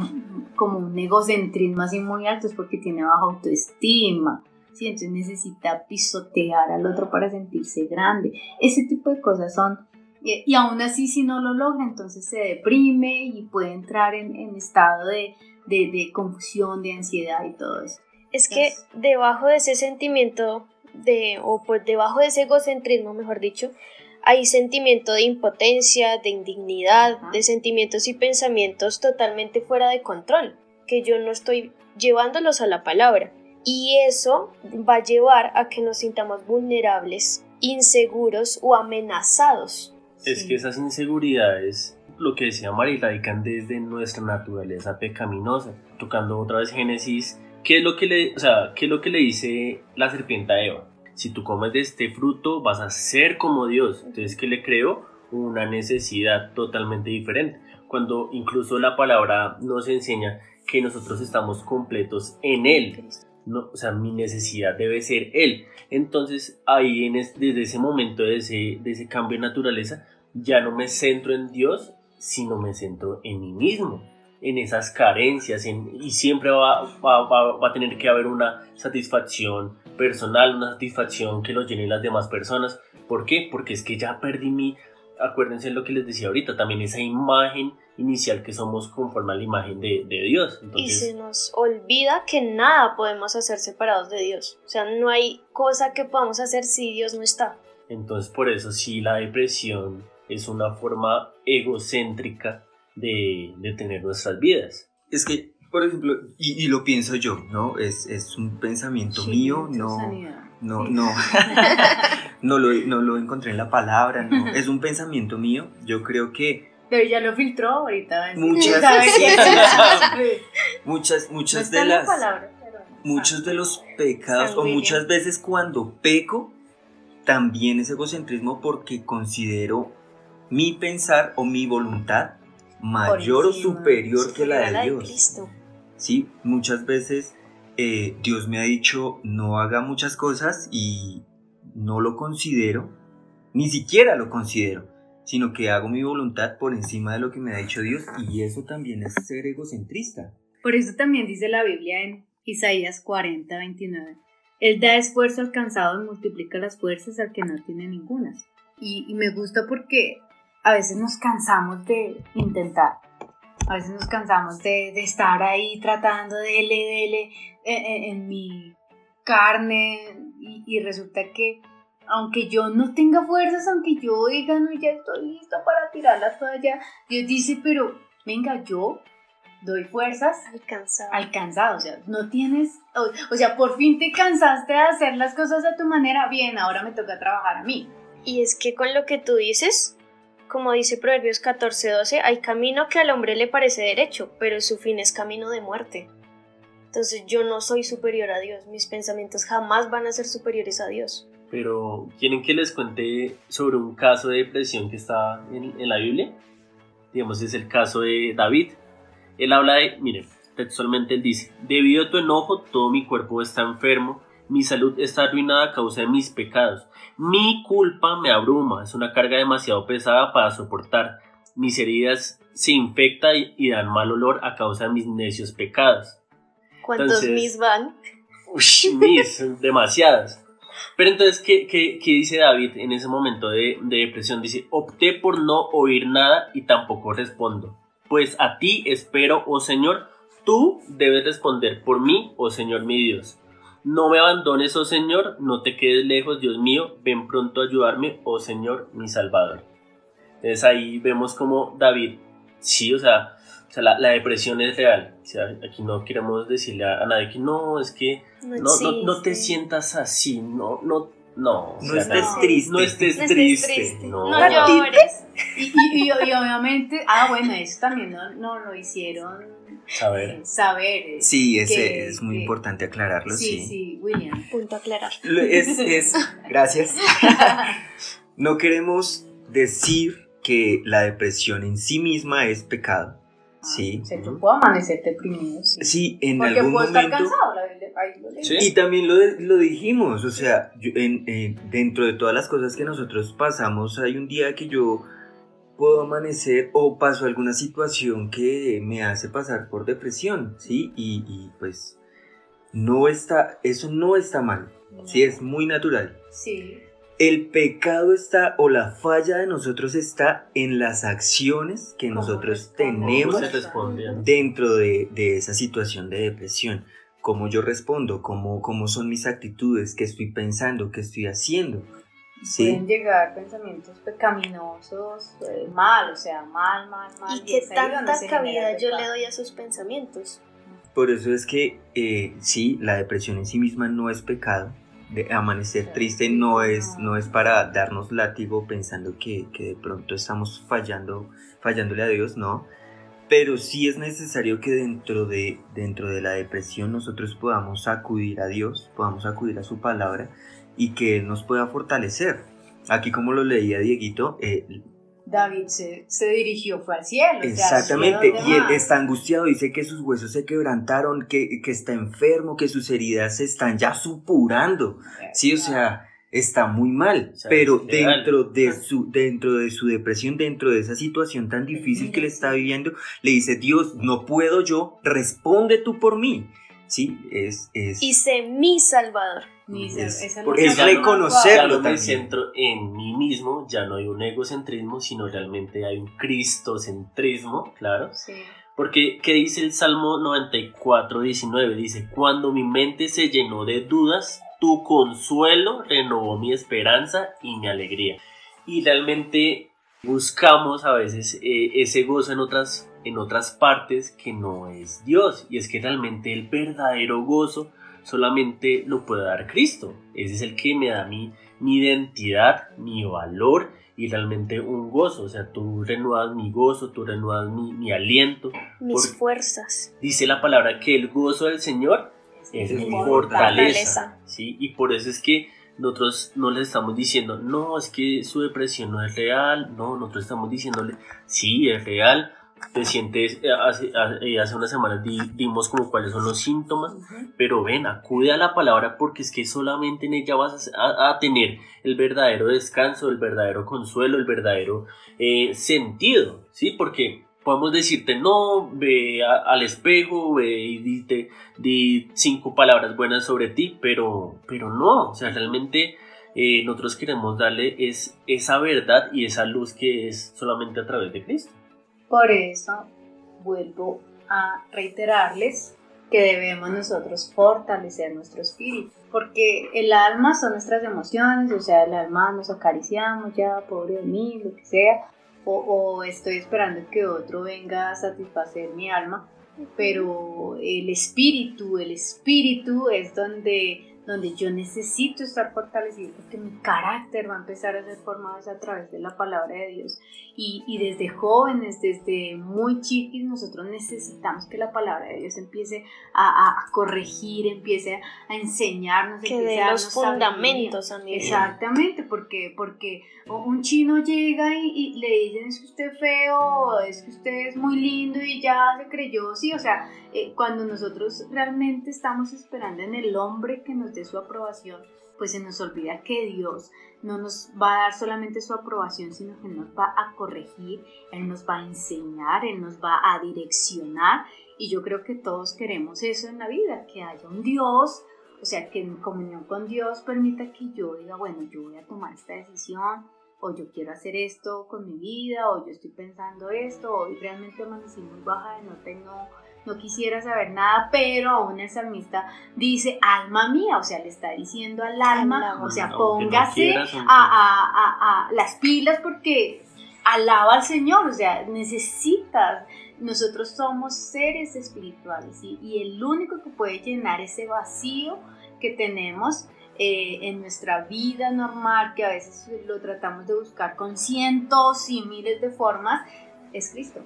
como un egocentrismo así muy alto es porque tiene baja autoestima, ¿sí? Entonces necesita pisotear al otro para sentirse grande. Ese tipo de cosas son... Y, aún así si no lo logra, entonces se deprime y puede entrar en, en estado de, de, de, confusión, de ansiedad y todo eso. Es que debajo de ese sentimiento, de, o pues debajo de ese egocentrismo, mejor dicho, hay sentimiento de impotencia, de indignidad, de sentimientos y pensamientos totalmente fuera de control, que yo no estoy llevándolos a la palabra. Y eso va a llevar a que nos sintamos vulnerables, inseguros o amenazados. Es que esas inseguridades, lo que decía María, radican desde nuestra naturaleza pecaminosa. Tocando otra vez Génesis, ¿qué es lo que le, o sea, ¿qué es lo que le dice la serpiente a Eva? Si tú comes de este fruto vas a ser como Dios. Entonces, ¿qué le creo? Una necesidad totalmente diferente. Cuando incluso la palabra nos enseña que nosotros estamos completos en Él. No, o sea, mi necesidad debe ser Él. Entonces, ahí desde ese momento de ese, de ese cambio de naturaleza, ya no me centro en Dios, sino me centro en mí mismo en esas carencias y siempre va, a tener que haber una satisfacción personal, una satisfacción que lo llene las demás personas. ¿Por qué? Porque es que ya perdí mi, acuérdense lo que les decía ahorita, también esa imagen inicial que somos conforme a la imagen de, de Dios. y se nos olvida que nada podemos hacer separados de Dios. O sea, no hay cosa que podamos hacer si Dios no está. Entonces por eso sí la depresión es una forma egocéntrica de, de tener nuestras vidas. Es que, por ejemplo, y, y lo pienso yo, ¿no? Es, es un pensamiento mío, no, no, no, no, lo, no lo encontré en la palabra, no, es un pensamiento mío, yo creo que... Pero ya lo filtró ahorita. Muchas, muchas, muchas de las... muchos de los pecados, o muchas veces cuando peco, también es egocentrismo porque considero mi pensar o mi voluntad mayor o superior que la de Dios. Sí, muchas veces eh, Dios me ha dicho no haga muchas cosas y no lo considero, ni siquiera lo considero, sino que hago mi voluntad por encima de lo que me ha dicho Dios y eso también es ser egocentrista. Por eso también dice la Biblia en Isaías 40, 29. Él da esfuerzo al cansado y multiplica las fuerzas al que no tiene ningunas. Y me gusta porque a veces nos cansamos de intentar, a veces nos cansamos de, estar ahí tratando de dele, dele en, en, mi carne y, resulta que aunque yo no tenga fuerzas, aunque yo diga, no, ya estoy listo para tirar la toalla, Dios dice, pero venga, yo doy fuerzas alcanzado. Alcanzado, o sea, no tienes, o, o, sea, por fin te cansaste de hacer las cosas a tu manera, bien, ahora me toca trabajar a mí. Y es que con lo que tú dices, como dice Proverbios 14:12, hay camino que al hombre le parece derecho, pero su fin es camino de muerte. Entonces yo no soy superior a Dios, mis pensamientos jamás van a ser superiores a Dios. Pero, ¿quieren que les cuente sobre un caso de depresión que está en, la Biblia? Digamos, es el caso de David. Él habla de, miren, textualmente él dice, debido a tu enojo todo mi cuerpo está enfermo mi salud está arruinada a causa de mis pecados. Mi culpa me abruma, es una carga demasiado pesada para soportar. Mis heridas se infectan y dan mal olor a causa de mis necios pecados. ¿Cuántos mis van? Uy, mis, demasiadas. Pero entonces, ¿qué, qué, qué dice David en ese momento de, de depresión? Dice, opté por no oír nada y tampoco respondo. Pues a ti espero, oh Señor, tú debes responder por mí, oh Señor mi Dios. No me abandones, oh Señor, no te quedes lejos, Dios mío, ven pronto a ayudarme, oh Señor mi Salvador. Entonces ahí vemos como David, sí, o sea, o sea la, la depresión es real. O sea, aquí no queremos decirle a, a nadie que no, es que no, no, no te existe. sientas así, no, no, no. o No sea, estés no. triste. No estés No estés triste. triste. No, No llores. Y, y- y- y obviamente, ah, bueno, eso también no, no lo hicieron Saber. saber. eh, Sí, ese que- es muy que- importante aclararlo, Sí, sí. sí, William. Punto aclarar. Es, es, gracias. No queremos decir que la depresión en sí misma es pecado. Sí. O sea, yo puedo amanecer deprimido, sí. Sí, en Porque algún puedo estar momento. cansado, la- ahí lo leí. Sí. Y también lo, lo dijimos, o sea, yo- en- en- dentro de todas las cosas que nosotros pasamos, hay un día que yo puedo amanecer o paso alguna situación que me hace pasar por depresión, ¿sí? Y, y, pues no está, eso no está mal, sí, es muy natural. Sí, El pecado está o la falla de nosotros está en las acciones que ¿Cómo nosotros tenemos dentro de, de esa situación de depresión. Cómo yo respondo, cómo, cómo son mis actitudes, qué estoy pensando, qué estoy haciendo. ¿Sí? pueden llegar pensamientos pecaminosos, eh, mal, o sea, mal, mal, mal. ¿Y qué ahí donde tanta cabida yo le pecado. doy a sus pensamientos? Por eso es que eh, sí, la depresión en sí misma no es pecado. De amanecer triste no es, no es para darnos látigo pensando que, que de pronto estamos fallando, fallándole a Dios, no. Pero sí es necesario que dentro de, dentro de la depresión nosotros podamos acudir a Dios, podamos acudir a su palabra y que Él nos pueda fortalecer. Aquí como lo leía Dieguito, eh, David se, se dirigió, fue al cielo. o sea, Exactamente, ¿hacia y él está angustiado, dice que sus huesos se quebrantaron, que, que está enfermo, que sus heridas se están ya supurando. Sí, o sea, está muy mal, O sea, pero dentro de su dentro de su depresión, dentro de esa situación tan difícil que le está viviendo, le dice, "Dios, no puedo yo, responde tú por mí." Sí, es es Y sé mi salvador. Es- esa porque no es se- reconocer- Ya no me también. centro en mí mismo, ya no hay un egocentrismo, sino realmente hay un cristocentrismo, claro. Sí. Porque, ¿qué dice el Salmo 94, 19? Dice, cuando mi mente se llenó de dudas, tu consuelo renovó mi esperanza y mi alegría. Y realmente buscamos a veces eh, ese gozo en otras, en otras partes que no es Dios. Y es que realmente el verdadero gozo solamente lo puede dar Cristo. Ese es el que me da mi, mi identidad, mi valor y realmente un gozo. O sea, tú renuevas mi gozo, tú renuevas mi, mi aliento. Mis fuerzas. Dice la palabra que el gozo del Señor es mi fortaleza. fortaleza. ¿sí? Y por eso es que nosotros no les estamos diciendo, no, es que su depresión no es real. No, nosotros estamos diciéndole, sí, es real. Te sientes, eh, hace, hace- hace unas semanas di- dimos como cuáles son los síntomas, Ujú. pero ven, acude a la palabra porque es que solamente en ella vas a, a- a tener el verdadero descanso, el verdadero consuelo, el verdadero eh, sentido, ¿sí? Porque podemos decirte, no, ve a- al espejo, ve y dite, di cinco palabras buenas sobre ti, pero, pero no, o sea, realmente eh, nosotros queremos darle es, esa verdad y esa luz que es solamente a través de Cristo. Por eso vuelvo a reiterarles que debemos nosotros fortalecer nuestro espíritu, porque el alma son nuestras emociones, o sea, el alma nos acariciamos ya, pobre de mí, lo que sea, o, o estoy esperando que otro venga a satisfacer mi alma, pero el espíritu, el espíritu es donde, donde yo necesito estar fortalecido, porque mi carácter va a empezar a ser formado a través de la palabra de Dios. Y, y desde jóvenes, desde muy chiquis, nosotros necesitamos que la palabra de Dios empiece a, a- a corregir, empiece a enseñarnos, Que empiece de a los fundamentos. Exactamente, porque, porque un chino llega y, y le dicen es que usted es feo, es que usted es muy lindo y ya se creyó, sí, o sea, eh, cuando nosotros realmente estamos esperando en el hombre que nos dé su aprobación, pues se nos olvida que Dios no nos va a dar solamente su aprobación, sino que nos va a corregir, Él nos va a enseñar, Él nos va a direccionar. Y yo creo que todos queremos eso en la vida, que haya un Dios o sea, que en comunión con Dios permita que yo diga, bueno, yo voy a tomar esta decisión, o yo quiero hacer esto con mi vida, o yo estoy pensando esto, o realmente amanecí muy baja de no tengo, no quisiera saber nada, pero aún el salmista dice, alma mía, o sea, le está diciendo al alma, o sea, póngase a, las pilas porque alaba al Señor, o sea, necesitas, nosotros somos seres espirituales y el único que puede llenar ese vacío que tenemos eh, en nuestra vida normal, que a veces lo tratamos de buscar con cientos y miles de formas, es Cristo.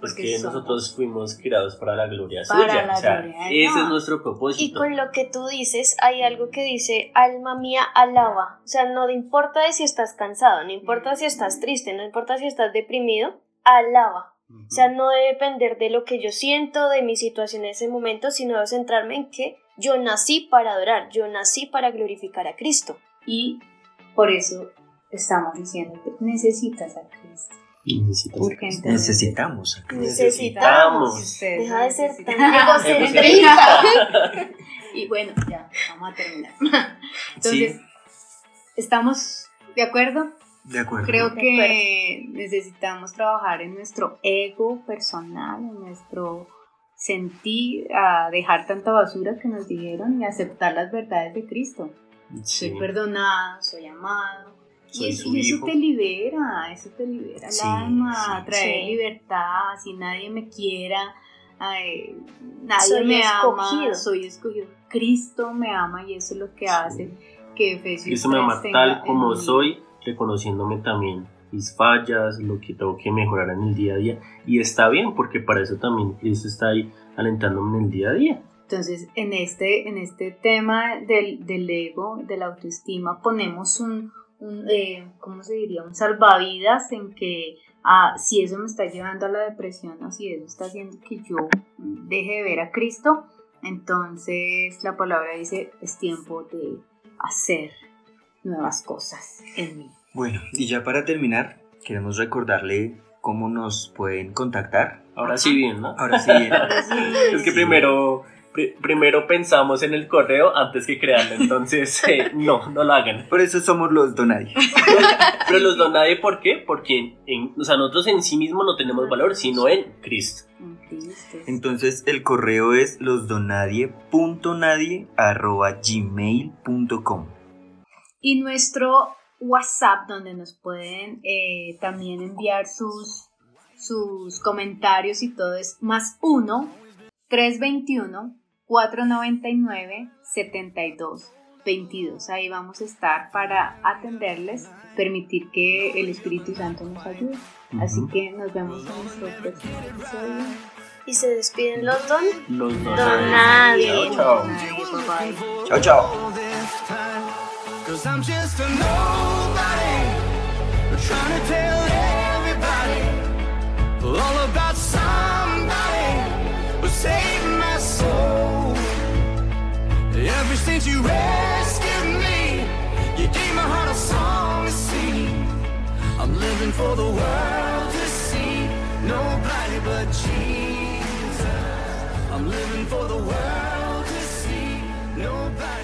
Porque nosotros fuimos creados para la gloria suya. o sea, ese es nuestro propósito. Y con lo que tú dices, hay algo que dice, alma mía, alaba. O sea, no importa si estás cansado, no importa si estás triste, no importa si estás deprimido, alaba. O sea, no debe depender de lo que yo siento, de mi situación en ese momento, sino debo centrarme en que yo nací para adorar, yo nací para glorificar a Cristo. Y por eso estamos diciendo que necesitas a Cristo. Necesitamos Cristo. Necesitamos. Deja de ser tan egocentrista. y bueno, ya, vamos a terminar. Entonces, ¿estamos de acuerdo? De acuerdo. Creo que necesitamos trabajar en nuestro ego personal, en nuestro sentir, a dejar tanta basura que nos dijeron y aceptar las verdades de Cristo. Soy perdonado, soy amado. Y, eso, te libera, eso te libera el alma, trae libertad, si nadie me quiera, nadie me ama, soy escogido. Cristo me ama y eso es lo que hace que Efesios Cristo me ama tal como soy, reconociéndome también mis fallas, lo que tengo que mejorar en el día a día. Y está bien, porque para eso también Cristo está ahí alentándome en el día a día. Entonces, en este, en este tema del, del ego, de la autoestima, ponemos un, un eh, ¿cómo se diría? Un salvavidas en que ah, si eso me está llevando a la depresión o si eso está haciendo que yo deje de ver a Cristo, entonces la palabra dice, es tiempo de hacer nuevas cosas en mí. Bueno, y ya para terminar, queremos recordarle cómo nos pueden contactar. Ahora sí bien, ¿no? Ahora sí bien. es que primero, primero pensamos en el correo antes que crearlo, entonces eh, no, no lo hagan. Por eso somos los donadie. Pero los donadie, ¿por qué? Porque en, o sea, nosotros en sí mismos no tenemos valor, sino en Cristo. Entonces el correo es losdonadie.nadie.gmail.com Y nuestro WhatsApp donde nos pueden eh, también enviar sus, sus comentarios y todo es más 1 321 499 72 22. Ahí vamos a estar para atenderles, permitir que el Espíritu Santo nos ayude. Así que nos vemos en nuestro próximo episodio. Y se despiden los don. Los don. Nadie. Chao, chao. Chao, chao. All about somebody Who saved Ever since you rescued me You gave my heart a song to sing. I'm living for the world to see. Nobody but Jesus. I'm living for the world to see. Nobody